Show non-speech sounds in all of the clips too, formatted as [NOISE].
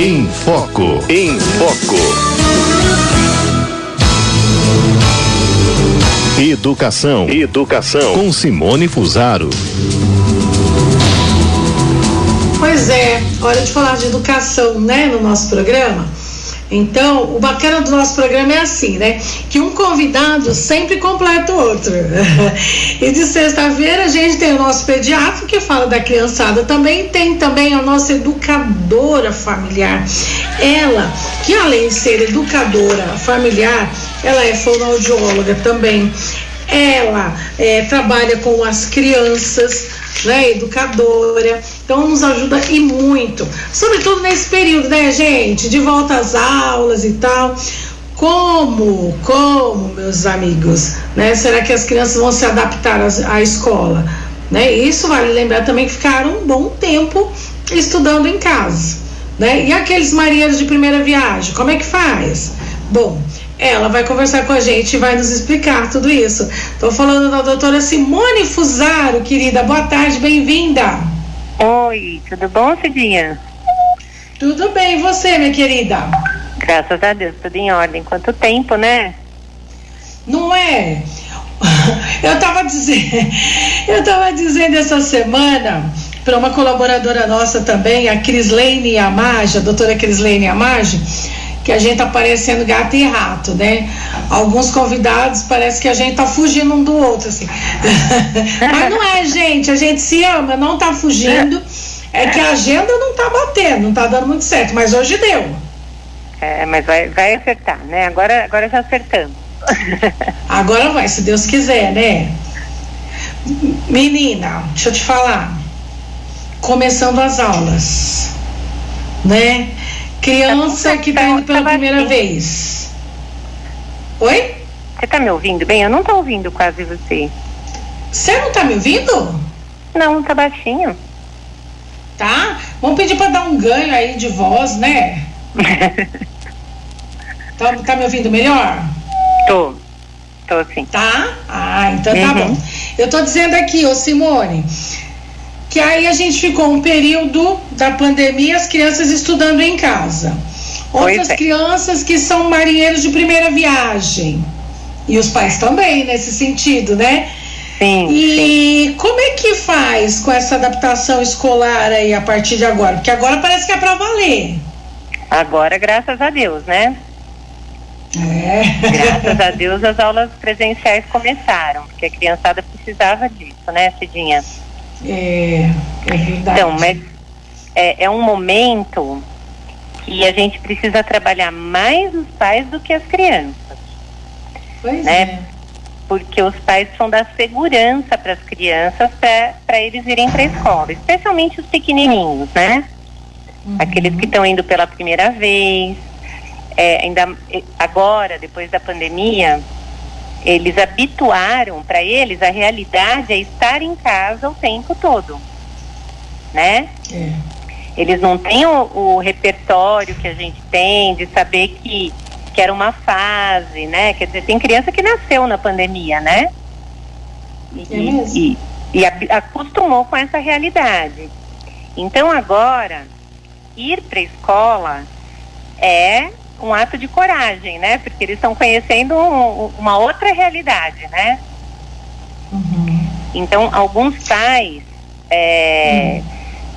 Em Foco. Em Foco. Educação. Educação. Com Simone Fusaro. Pois é, hora de falar de educação, né, no nosso programa. Então, o bacana do nosso programa é assim, né? Que um convidado sempre completa o outro. [LAUGHS] e de sexta-feira a gente tem o nosso pediatra que fala da criançada também, tem também a nossa educadora familiar. Ela, que além de ser educadora familiar, ela é fonoaudióloga também. Ela é, trabalha com as crianças, né, educadora, então nos ajuda e muito, sobretudo nesse período, né, gente, de volta às aulas e tal. Como, como, meus amigos, né? Será que as crianças vão se adaptar à escola? Né? Isso vale lembrar também que ficaram um bom tempo estudando em casa. Né? E aqueles marinheiros de primeira viagem, como é que faz? Bom, ela vai conversar com a gente e vai nos explicar tudo isso. Estou falando da doutora Simone Fusaro, querida. Boa tarde, bem-vinda. Oi, tudo bom, Cidinha? Tudo bem, e você, minha querida? Graças a Deus, tudo em ordem. Quanto tempo, né? Não é? Eu tava dizendo, eu tava dizendo essa semana para uma colaboradora nossa também, a Crislene Amage, a doutora Crislene Amage, que a gente tá parecendo gato e rato, né? Alguns convidados parece que a gente tá fugindo um do outro, assim. [LAUGHS] Mas não é, gente, a gente se ama, não tá fugindo. É que a agenda não tá batendo, não tá dando muito certo, mas hoje deu. É, mas vai, vai acertar, né? Agora, agora já acertamos. [LAUGHS] Agora vai, se Deus quiser, né? Menina, deixa eu te falar. Começando as aulas, né? Criança que tá indo pela primeira vez. Oi? Você tá me ouvindo bem? Eu não tô ouvindo quase você. Você não tá me ouvindo? Não, tá baixinho. Tá? Vamos pedir para dar um ganho aí de voz, né? [LAUGHS] tá, tá me ouvindo melhor? Tô. Tô sim. Tá? Ah, então tá Uhum. bom. Eu tô dizendo aqui, ô Simone, que aí a gente ficou um período da pandemia, as crianças estudando em casa. Outras é. crianças que são marinheiros de primeira viagem. E os pais também, nesse sentido, né? Sim, sim. E como é que faz com essa adaptação escolar aí a partir de agora? Porque agora parece que é pra valer. Agora, graças a Deus, né? É. Graças a [LAUGHS] Deus as aulas presenciais começaram, porque a criançada precisava disso, né, Cidinha? É, é verdade. Então, mas é, é um momento que a gente precisa trabalhar mais os pais do que as crianças, Pois né? é. porque os pais são dar segurança para as crianças para eles irem para a escola, especialmente os pequenininhos, né? Aqueles que estão indo pela primeira vez, é, ainda agora, depois da pandemia, eles habituaram para eles a realidade é estar em casa o tempo todo, né? É. Eles não têm o, o repertório que a gente tem de saber que, que era uma fase, né? Quer dizer, tem criança que nasceu na pandemia, né? E, É e, e ab- acostumou com essa realidade. Então agora, ir para a escola é um ato de coragem, né? Porque eles estão conhecendo um- um- uma outra realidade, né? Uhum. Então, alguns pais é,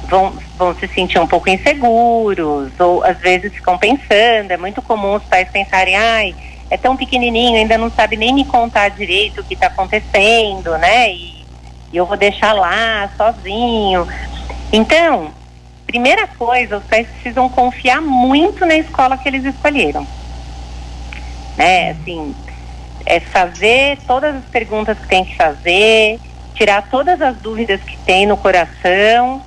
vão, vão se sentir um pouco inseguros, ou às vezes ficam pensando. É muito comum os pais pensarem: ai, é tão pequenininho, ainda não sabe nem me contar direito o que está acontecendo, né? E, e eu vou deixar lá sozinho. Então, primeira coisa, os pais precisam confiar muito na escola que eles escolheram. Né? Assim, é fazer todas as perguntas que tem que fazer, tirar todas as dúvidas que tem no coração,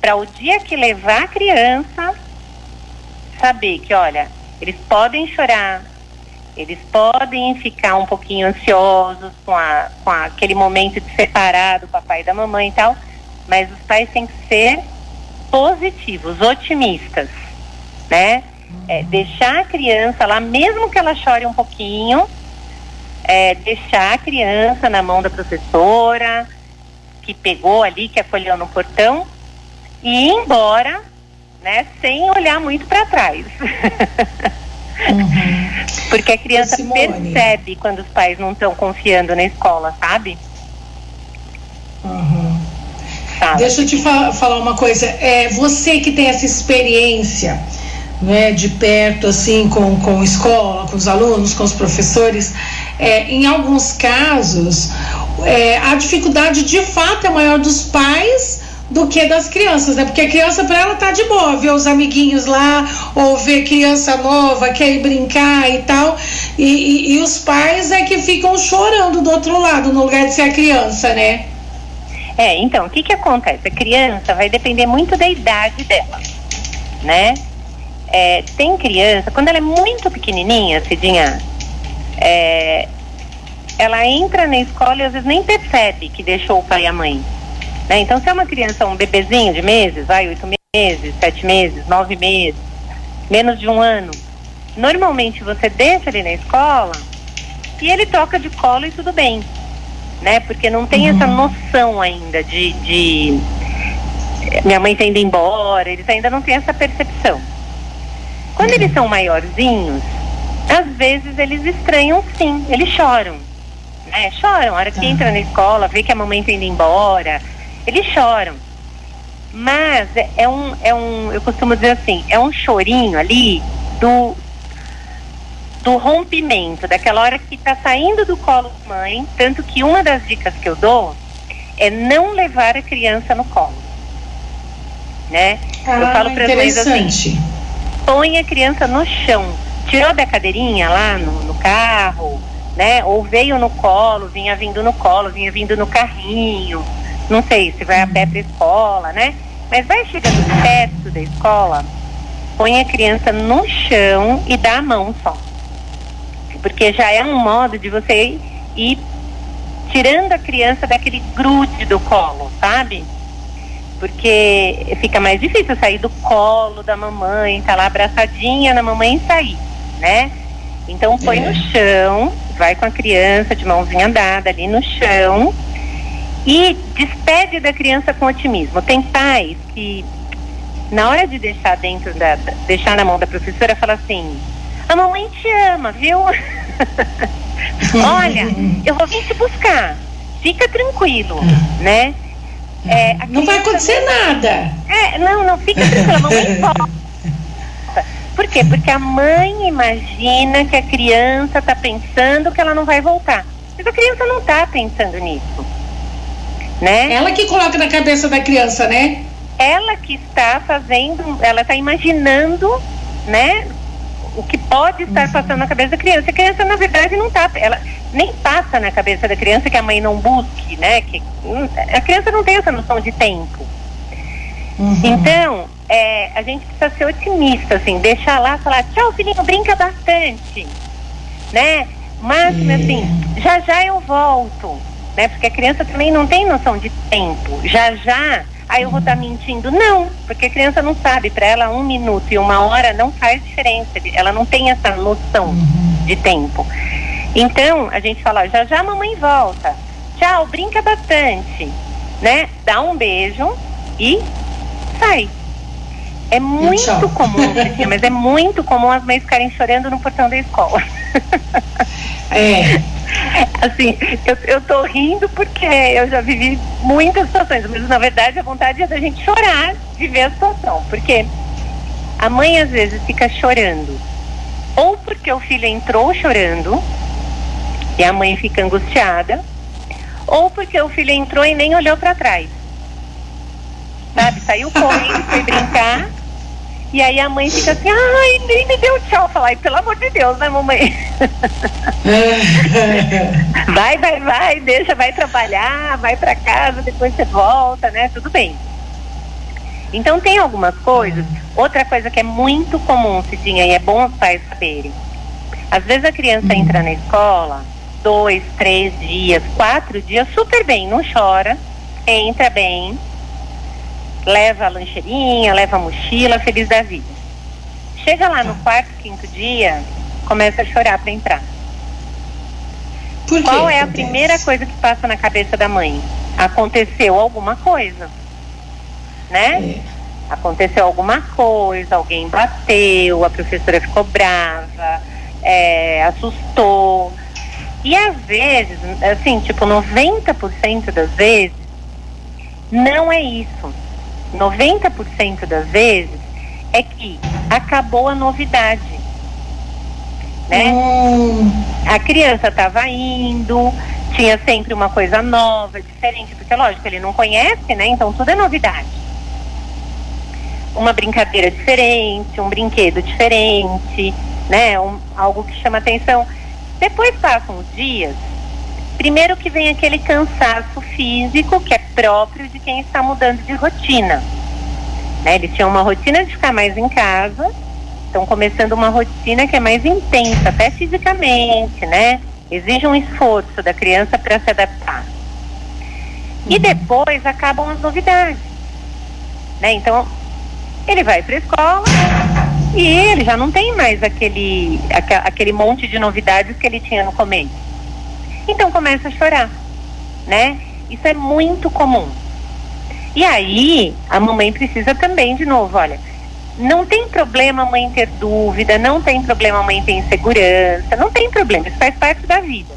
para o dia que levar a criança, saber que, olha, eles podem chorar, eles podem ficar um pouquinho ansiosos com, a, com aquele momento de separar do papai e da mamãe e tal, mas os pais têm que ser positivos, otimistas, né? É, deixar a criança lá, mesmo que ela chore um pouquinho, é, deixar a criança na mão da professora, que pegou ali, que acolheu no portão, e ir embora né? Sem olhar muito para trás. Uhum. Porque a criança percebe quando os pais não estão confiando na escola, sabe? Uhum. Deixa eu te fa falar uma coisa. É, você que tem essa experiência né, de perto, assim, com, com escola, com os alunos, com os professores, é, em alguns casos, é, a dificuldade de fato é maior dos pais do que das crianças, né? Porque a criança para ela tá de boa, ver os amiguinhos lá, ou ver criança nova, quer ir brincar e tal, e, e, e os pais é que ficam chorando do outro lado, no lugar de ser a criança, né? É, então, o que que acontece? A criança vai depender muito da idade dela, né? É, tem criança, quando ela é muito pequenininha, Cidinha, é, ela entra na escola e às vezes nem percebe que deixou o pai e a mãe. Né? Então, se é uma criança, um bebezinho de meses, vai, oito meses, sete meses, nove meses, menos de um ano, normalmente você deixa ele na escola e ele toca de colo e tudo bem, né? Porque não tem uhum. essa noção ainda de, de minha mãe está indo embora, eles ainda não têm essa percepção. Quando eles são maiorzinhos, às vezes eles estranham sim, eles choram. Né? Choram, a hora que entra na escola, vê que a mamãe está indo embora, eles choram. Mas é, é um, é um, eu costumo dizer assim, é um chorinho ali do, do rompimento, daquela hora que está saindo do colo da mãe, tanto que uma das dicas que eu dou é não levar a criança no colo. Né? Ah, eu falo para eles assim, põe a criança no chão. Tirou da cadeirinha lá no, no carro, né? Ou veio no colo, vinha vindo no colo, vinha vindo no carrinho. Não sei se vai a pé para escola, né? Mas vai chegando perto da escola, põe a criança no chão e dá a mão só. Porque já é um modo de você ir tirando a criança daquele grude do colo, sabe? porque fica mais difícil sair do colo da mamãe, tá lá abraçadinha na mamãe e sair, né? Então põe é. no chão, vai com a criança de mãozinha dada ali no chão e despede da criança com otimismo. Tem pais que na hora de deixar dentro da deixar na mão da professora fala assim: "A mamãe te ama, viu? [LAUGHS] Olha, eu vou vir te buscar. Fica tranquilo, né?" É, não vai acontecer nada. É, não, não, fica tranquila, mamãe [LAUGHS] volta. Por quê? Porque a mãe imagina que a criança está pensando que ela não vai voltar. Mas a criança não está pensando nisso. Né? Ela que coloca na cabeça da criança, né? Ela que está fazendo, ela está imaginando, né? O que pode estar passando na cabeça da criança. A criança, na verdade, não está. Ela, nem passa na cabeça da criança que a mãe não busque, né? Que hum, a criança não tem essa noção de tempo. Uhum. Então, é, a gente precisa ser otimista, assim, deixar lá, falar, tchau, filhinho, brinca bastante, né? Mas, é. assim, já já eu volto, né? Porque a criança também não tem noção de tempo. Já já, aí eu vou estar tá mentindo. Não, porque a criança não sabe. Para ela, um minuto e uma hora não faz diferença. Ela não tem essa noção uhum. de tempo. Então, a gente fala, já já a mamãe volta. Tchau, brinca bastante, né? Dá um beijo e sai. É muito comum, [LAUGHS] mas é muito comum as mães ficarem chorando no portão da escola. É. [LAUGHS] Assim, eu, eu tô rindo porque eu já vivi muitas situações, mas na verdade a vontade é da gente chorar de ver a situação. Porque a mãe às vezes fica chorando, ou porque o filho entrou chorando, e a mãe fica angustiada, ou porque o filho entrou e nem olhou para trás. Sabe? Saiu correndo, foi brincar. [LAUGHS] E aí a mãe fica assim, ai, nem me deu tchau. Falar, pelo amor de Deus, né, mamãe? [LAUGHS] vai, vai, vai, deixa, vai trabalhar, vai para casa, depois você volta, né? Tudo bem. Então tem algumas coisas. Outra coisa que é muito comum, Cidinha, e é bom os pais saberem. Às vezes a criança entra na escola dois, três dias, quatro dias, super bem, não chora, entra bem, leva a lancheirinha, leva a mochila, feliz da vida. Chega lá no quarto, quinto dia, começa a chorar para entrar. Qual é a primeira coisa que passa na cabeça da mãe? Aconteceu alguma coisa, né? Aconteceu alguma coisa, alguém bateu, a professora ficou brava, é, assustou. E às vezes, assim, tipo, 90% das vezes, não é isso. 90% das vezes é que acabou a novidade. Né? Hum. A criança estava indo, tinha sempre uma coisa nova, diferente, porque lógico, ele não conhece, né? Então tudo é novidade. Uma brincadeira diferente, um brinquedo diferente, né? Um, algo que chama atenção. Depois passam os dias, primeiro que vem aquele cansaço físico que é próprio de quem está mudando de rotina. Né? Eles tinham uma rotina de ficar mais em casa, estão começando uma rotina que é mais intensa, até fisicamente, né? Exige um esforço da criança para se adaptar. E Uhum. depois acabam as novidades. Né? Então, ele vai para a escola e ele já não tem mais aquele, aquele monte de novidades que ele tinha no começo. Então começa a chorar, né? Isso é muito comum. E aí, a mamãe precisa também, de novo, olha, não tem problema a mãe ter dúvida, não tem problema a mãe ter insegurança, não tem problema, isso faz parte da vida.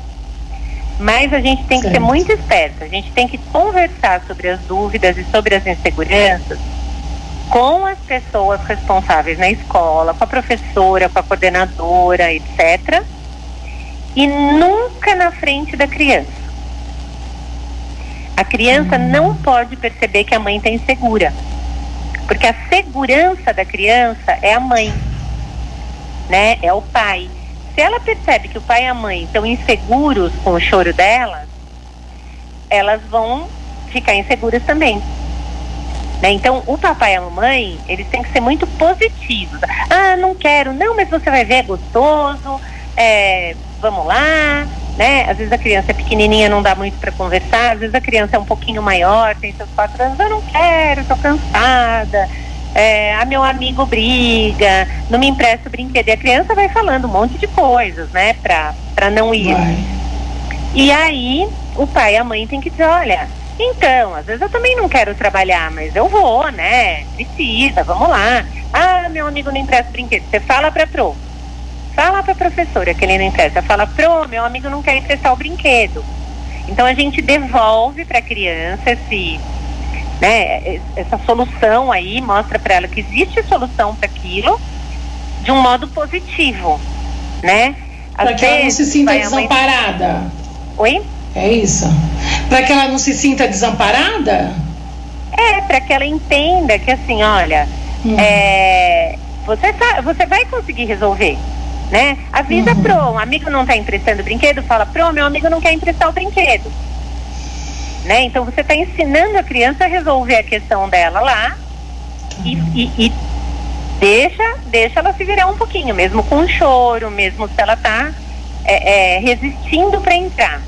Mas a gente tem que ser muito esperta, a gente tem que conversar sobre as dúvidas e sobre as inseguranças com as pessoas responsáveis na escola, com a professora, com a coordenadora, etc. E nunca na frente da criança. A criança não pode perceber que a mãe está insegura. Porque a segurança da criança é a mãe, né? É o pai. Se ela percebe que o pai e a mãe estão inseguros com o choro delas, elas vão ficar inseguras também. Né? Então, o papai e a mamãe, eles têm que ser muito positivos. Ah, não quero. Não, mas você vai ver, é gostoso. É, vamos lá. Né? Às vezes a criança é pequenininha, não dá muito para conversar. Às vezes a criança é um pouquinho maior, tem seus quatro anos. Eu não quero, tô cansada. É, a meu amigo briga, não me empresta o brinquedo. E a criança vai falando um monte de coisas, né, pra, pra não ir. Vai. E aí, o pai e a mãe tem que dizer, olha, então, às vezes eu também não quero trabalhar, mas eu vou, né? Precisa, vamos lá. Ah, meu amigo não empresta brinquedo. Você fala pra pro. Fala pra professora que ele não empresta. Fala, pro, meu amigo não quer emprestar o brinquedo. Então a gente devolve pra criança esse, né, essa solução aí, mostra pra ela que existe solução para aquilo de um modo positivo, né? Para que ela não se sinta vai a mãe- desamparada. Oi? É isso? Para que ela não se sinta desamparada? É, para que ela entenda que assim, olha, Hum. é, você, você vai conseguir resolver, né? Avisa Uhum. pro, um amigo não está emprestando brinquedo, fala, pro, meu amigo não quer emprestar o brinquedo. Né? Então você está ensinando a criança a resolver a questão dela lá e, e- e deixa, deixa ela se virar um pouquinho, mesmo com choro, mesmo se ela está resistindo para entrar.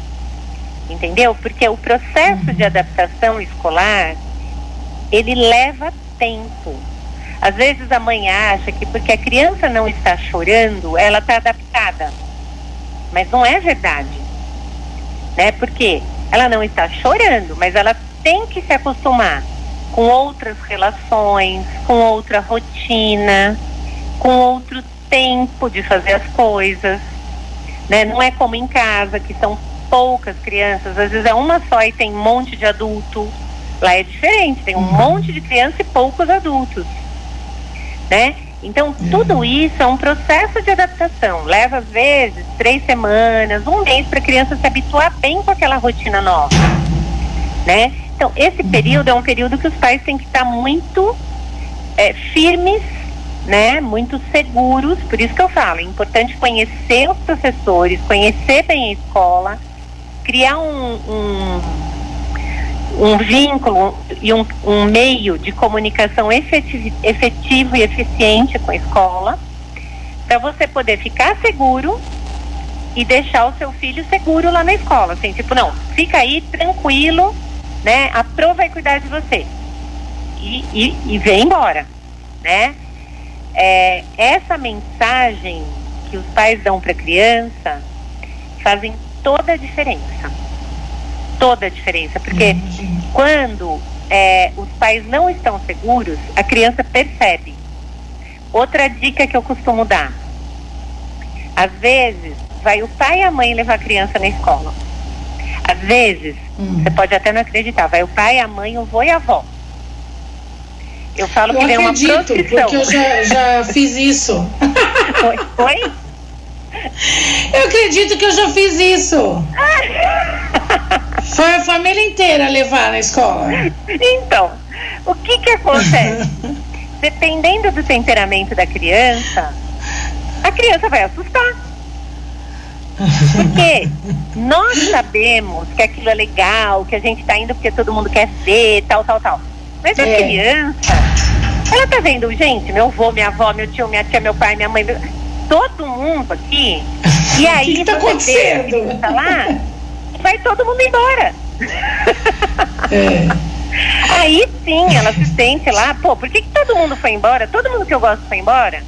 Entendeu? Porque o processo de adaptação escolar, ele leva tempo. Às vezes a mãe acha que porque a criança não está chorando, ela está adaptada. Mas não é verdade. Né? Porque ela não está chorando, mas ela tem que se acostumar com outras relações, com outra rotina, com outro tempo de fazer as coisas. Né? Não é como em casa, que são poucas crianças, às vezes é uma só e tem um monte de adulto. Lá é diferente, tem um monte de criança e poucos adultos. Né? Então, tudo isso é um processo de adaptação. Leva, às vezes, três semanas, um mês para a criança se habituar bem com aquela rotina nova. Né? Então, esse período é um período que os pais têm que estar muito é, firmes, né? muito seguros. Por isso que eu falo, é importante conhecer os professores, conhecer bem a escola, criar um, um, um vínculo e um, um meio de comunicação efetivo, efetivo e eficiente com a escola, para você poder ficar seguro e deixar o seu filho seguro lá na escola. Assim, tipo, não, fica aí tranquilo, né? A Pro vai cuidar de você. E, e, e vem embora, né? É, essa mensagem que os pais dão para a criança fazem toda a diferença. Toda a diferença, porque quando é, os pais não estão seguros, a criança percebe. Outra dica que eu costumo dar: às vezes, vai o pai e a mãe levar a criança na escola. Às vezes, hum. você pode até não acreditar, vai o pai, a mãe, o vô e a avó. Eu falo eu que vem uma procissão. porque eu já, já fiz isso. [LAUGHS] Oi? Oi? Eu acredito que eu já fiz isso. [LAUGHS] Foi a família inteira levar na escola. Então, o que que acontece? [LAUGHS] Dependendo do temperamento da criança, a criança vai assustar. Porque nós sabemos que aquilo é legal, que a gente está indo porque todo mundo quer ver, tal, tal, tal. Mas a é. criança, ela tá vendo, gente, meu avô, minha avó, meu tio, minha tia, meu pai, minha mãe, meu... todo mundo aqui. [LAUGHS] E aí, o que, que tá acontecendo? Tá lá, vai todo mundo embora. É. Aí sim, ela se sente lá, pô, por que, que todo mundo foi embora? Todo mundo que eu gosto foi embora?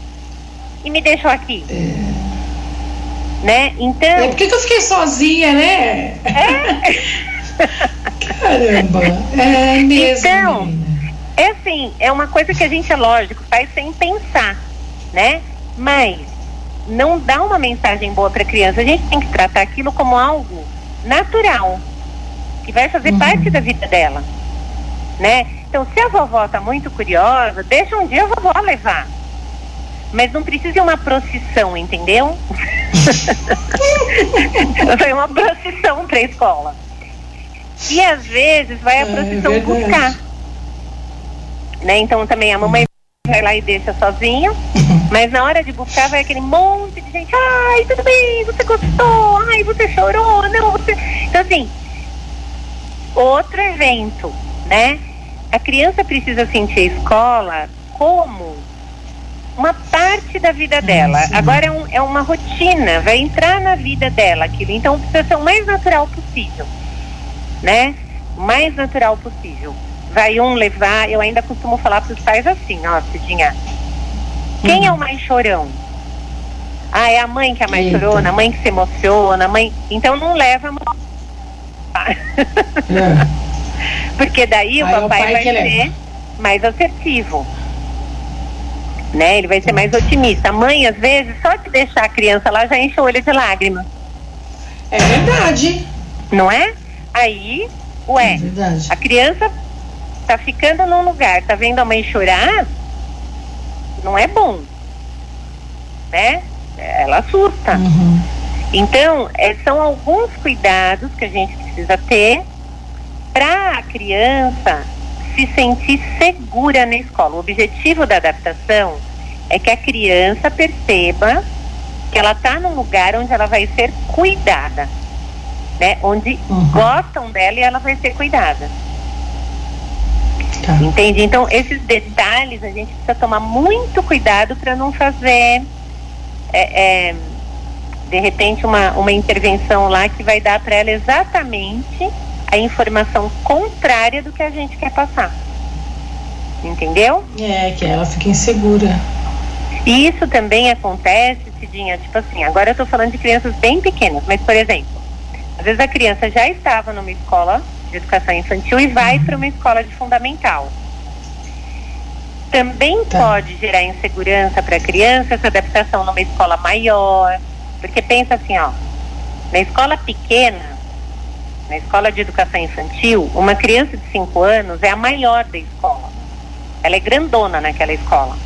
E me deixou aqui. É. Né? Então. É, por que, que eu fiquei sozinha, né? É. [LAUGHS] Caramba, é mesmo. Então, é assim, é uma coisa que a gente, é lógico, faz sem pensar, né? Mas não dá uma mensagem boa para a criança. A gente tem que tratar aquilo como algo natural, que vai fazer uhum. parte da vida dela, né? Então, se a vovó está muito curiosa, deixa um dia a vovó levar. Mas não precisa ir uma procissão, entendeu? [LAUGHS] Foi uma procissão para a escola. E às vezes vai a é, procissão é buscar. Né? Então também a mamãe vai lá e deixa sozinha, mas na hora de buscar vai aquele monte de gente, ai, tudo bem, você gostou, ai, você chorou, não, você. Então assim, outro evento, né? A criança precisa sentir a escola como uma parte da vida dela. Agora é, um, é uma rotina, vai entrar na vida dela aquilo. Então precisa ser o mais natural possível né? O mais natural possível. Vai um levar, eu ainda costumo falar para os pais assim, ó, Cidinha, quem é o mais chorão? Ah, é a mãe que é a mais Eita. chorona, a mãe que se emociona, a mãe. Então não leva a é. Porque daí o papai, o vai ser mais assertivo. Né? Ele vai ser mais otimista. A mãe, às vezes, só de deixar a criança lá já enche o olho de lágrimas. É verdade. Não é? Aí, ué, é a criança tá ficando num lugar, tá vendo a mãe chorar, não é bom, né? Ela assusta. Uhum. Então, é, são alguns cuidados que a gente precisa ter para a criança se sentir segura na escola. O objetivo da adaptação é que a criança perceba que ela está num lugar onde ela vai ser cuidada né? Onde uhum. gostam dela e ela vai ser cuidada. Tá. Entende? Então, esses detalhes a gente precisa tomar muito cuidado para não fazer, é, é, de repente, uma, uma intervenção lá que vai dar para ela exatamente a informação contrária do que a gente quer passar. Entendeu? É, que ela fica insegura. E isso também acontece, Cidinha, tipo assim, agora eu estou falando de crianças bem pequenas, mas, por exemplo, às vezes a criança já estava numa escola de educação infantil e vai uhum. para uma escola de fundamental. Também tá. pode gerar insegurança para a criança essa adaptação numa escola maior, porque pensa assim, ó, na escola pequena, na escola de educação infantil, uma criança de 5 anos é a maior da escola. Ela é grandona naquela escola.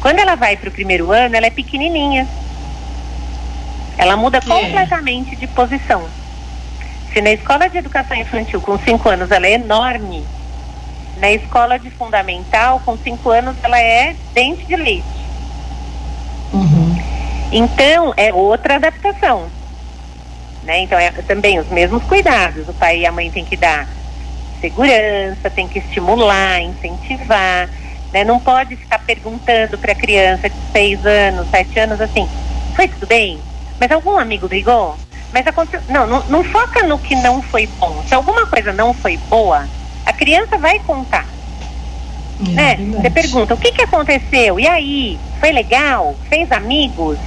Quando ela vai para o primeiro ano, ela é pequenininha. Ela muda completamente de posição. Se na escola de educação infantil com 5 anos ela é enorme, na escola de fundamental com 5 anos ela é dente de leite. Uhum. Então é outra adaptação. Né? Então é também os mesmos cuidados. O pai e a mãe têm que dar segurança, tem que estimular, incentivar. Né? Não pode ficar perguntando para a criança de 6 anos, 7 anos assim, foi tudo bem? Mas algum amigo brigou? Mas aconteceu. Não, não, não foca no que não foi bom. Se alguma coisa não foi boa, a criança vai contar. É, né? Você pergunta, o que, que aconteceu? E aí? Foi legal? Fez amigos?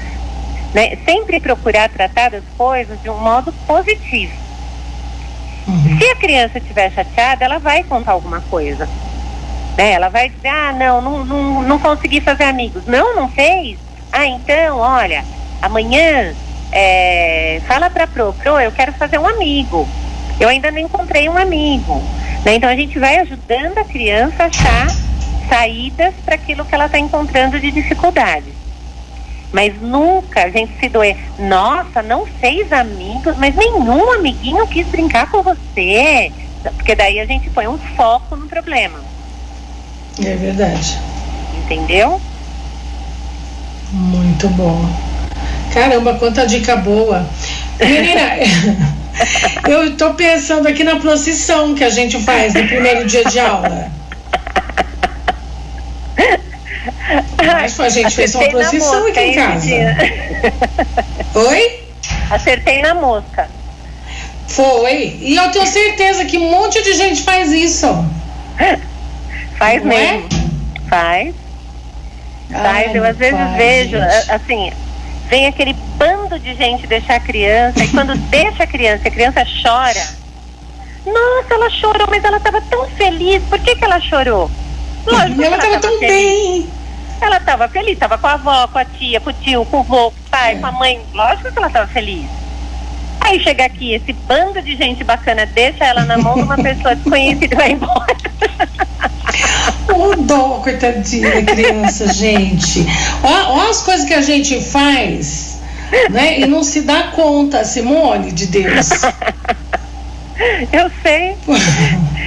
Né? Sempre procurar tratar as coisas de um modo positivo. Uhum. Se a criança estiver chateada, ela vai contar alguma coisa. Né? Ela vai dizer, ah, não, não, não, não consegui fazer amigos. Não, não fez? Ah, então, olha, amanhã é, fala pra Pro, Pro, eu quero fazer um amigo. Eu ainda não encontrei um amigo. Né? Então a gente vai ajudando a criança a achar saídas para aquilo que ela está encontrando de dificuldade. Mas nunca a gente se doer. Nossa, não fez amigos, mas nenhum amiguinho quis brincar com você. Porque daí a gente põe um foco no problema. É verdade. Entendeu? Muito bom. Caramba, quanta dica boa. Menina, [LAUGHS] eu estou pensando aqui na procissão que a gente faz no primeiro dia de aula. Mas a gente fez uma procissão aqui em casa. Oi? Acertei na mosca. Foi. E eu tenho certeza que um monte de gente faz isso. Faz Não é? mesmo. É? Faz. Faz. eu às vezes faz, vejo, gente. assim, vem aquele bando de gente deixar a criança, e quando [LAUGHS] deixa a criança, a criança chora. Nossa, ela chorou, mas ela estava tão feliz. Por que, que ela chorou? Lógico ela estava tão feliz. bem. Ela estava feliz, estava com a avó, com a tia, com o tio, com o vô, com o pai, é. com a mãe. Lógico que ela estava feliz. Aí chega aqui, esse bando de gente bacana deixa ela na mão de uma pessoa desconhecida e vai embora. [LAUGHS] O dó, coitadinha criança, gente. Olha as coisas que a gente faz, né? E não se dá conta, Simone, de Deus. Eu sei.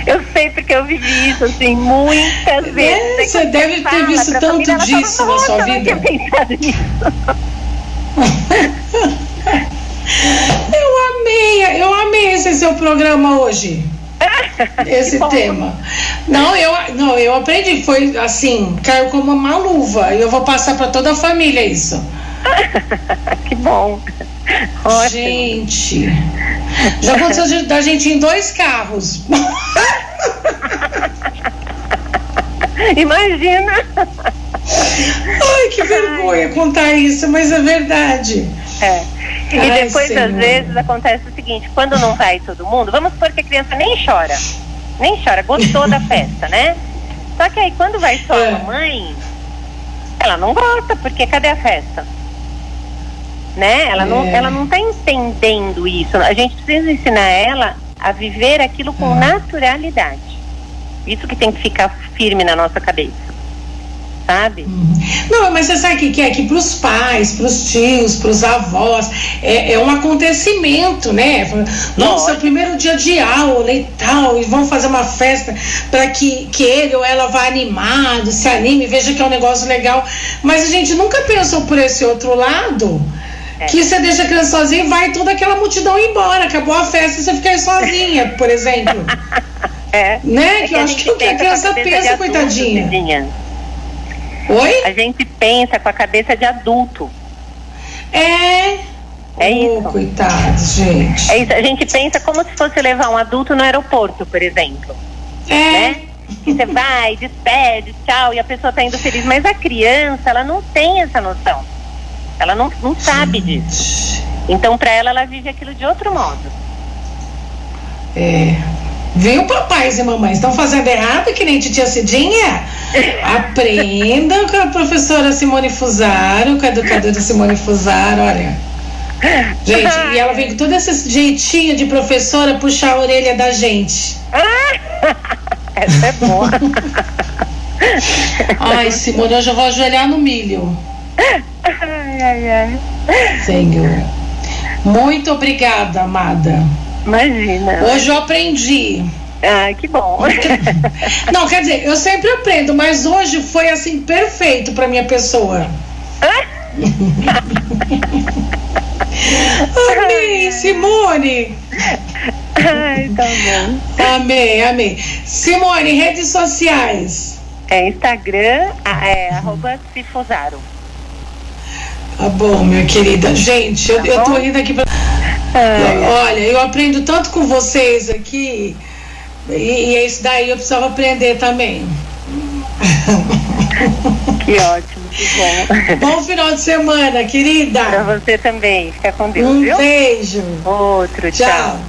Eu sei porque eu vivi isso assim muitas vezes. É, você deve ter visto tanto família, disso fala, na sua vida. Eu, [LAUGHS] eu amei, eu amei esse seu programa hoje. [LAUGHS] Esse tema. Não, eu não, eu aprendi, foi assim, caiu como uma luva. E eu vou passar para toda a família isso. [LAUGHS] que bom. Ótimo. Gente, já aconteceu da gente em dois carros. [LAUGHS] Imagina! Ai, que vergonha contar isso, mas é verdade. É. E Ai, depois, às vezes, acontece o seguinte: quando não vai todo mundo, vamos supor que a criança nem chora. Nem chora, gostou da [LAUGHS] festa, né? Só que aí, quando vai só é. a mamãe, ela não gosta, porque cadê a festa? né? Ela, é. não, ela não está entendendo isso. A gente precisa ensinar ela a viver aquilo com ah. naturalidade. Isso que tem que ficar firme na nossa cabeça. Sabe? Não, mas você sabe o que é? Que para os pais, para os tios, para os avós, é, é, um acontecimento, né? Nossa, é o primeiro dia de aula e tal, e vão fazer uma festa para que, que ele ou ela vá animado, se anime, veja que é um negócio legal. Mas a gente nunca pensou por esse outro lado é. Que você deixa a criança sozinha e vai toda aquela multidão embora. Acabou a festa e você fica aí sozinha, por exemplo. [LAUGHS] É. Né? É que, eu acho que o que a criança pensa, coitadinha. Oi? A gente pensa com a cabeça de adulto. É. É oh, isso. Coitado, gente. É isso. A gente pensa como se fosse levar um adulto no aeroporto, por exemplo. É. Né? E você vai, despede, tchau, e a pessoa tá indo feliz. Mas a criança, ela não tem essa noção. Ela não, não sabe disso. Então, para ela, ela vive aquilo de outro modo. É. Viu, papais e mamães? Estão fazendo errado que nem titia Cidinha? [LAUGHS] Aprendam com a professora Simone Fusaro, com a educadora Simone Fusaro, olha. Gente, e ela vem com todo esse jeitinho de professora puxar a orelha da gente. [LAUGHS] Essa é boa. [LAUGHS] Ai, Simone, hoje eu vou ajoelhar no milho. Ai, ai, ai. Senhor. Muito obrigada, amada. Imagina. Hoje eu aprendi. Ah, que bom. [LAUGHS] Não, quer dizer, eu sempre aprendo, mas hoje foi assim perfeito para minha pessoa. [LAUGHS] amei, Simone. Ai, tá bom. Amei, amei. Simone, redes sociais. É Instagram, é arroba Cifosaro. Tá bom, minha querida. Gente, eu, tá eu tô indo aqui pra. Olha, eu aprendo tanto com vocês aqui. E, e é isso daí eu precisava aprender também. Que ótimo, que bom. Bom final de semana, querida. Pra você também. Fica com Deus. Um viu? beijo. Outro, tchau. tchau.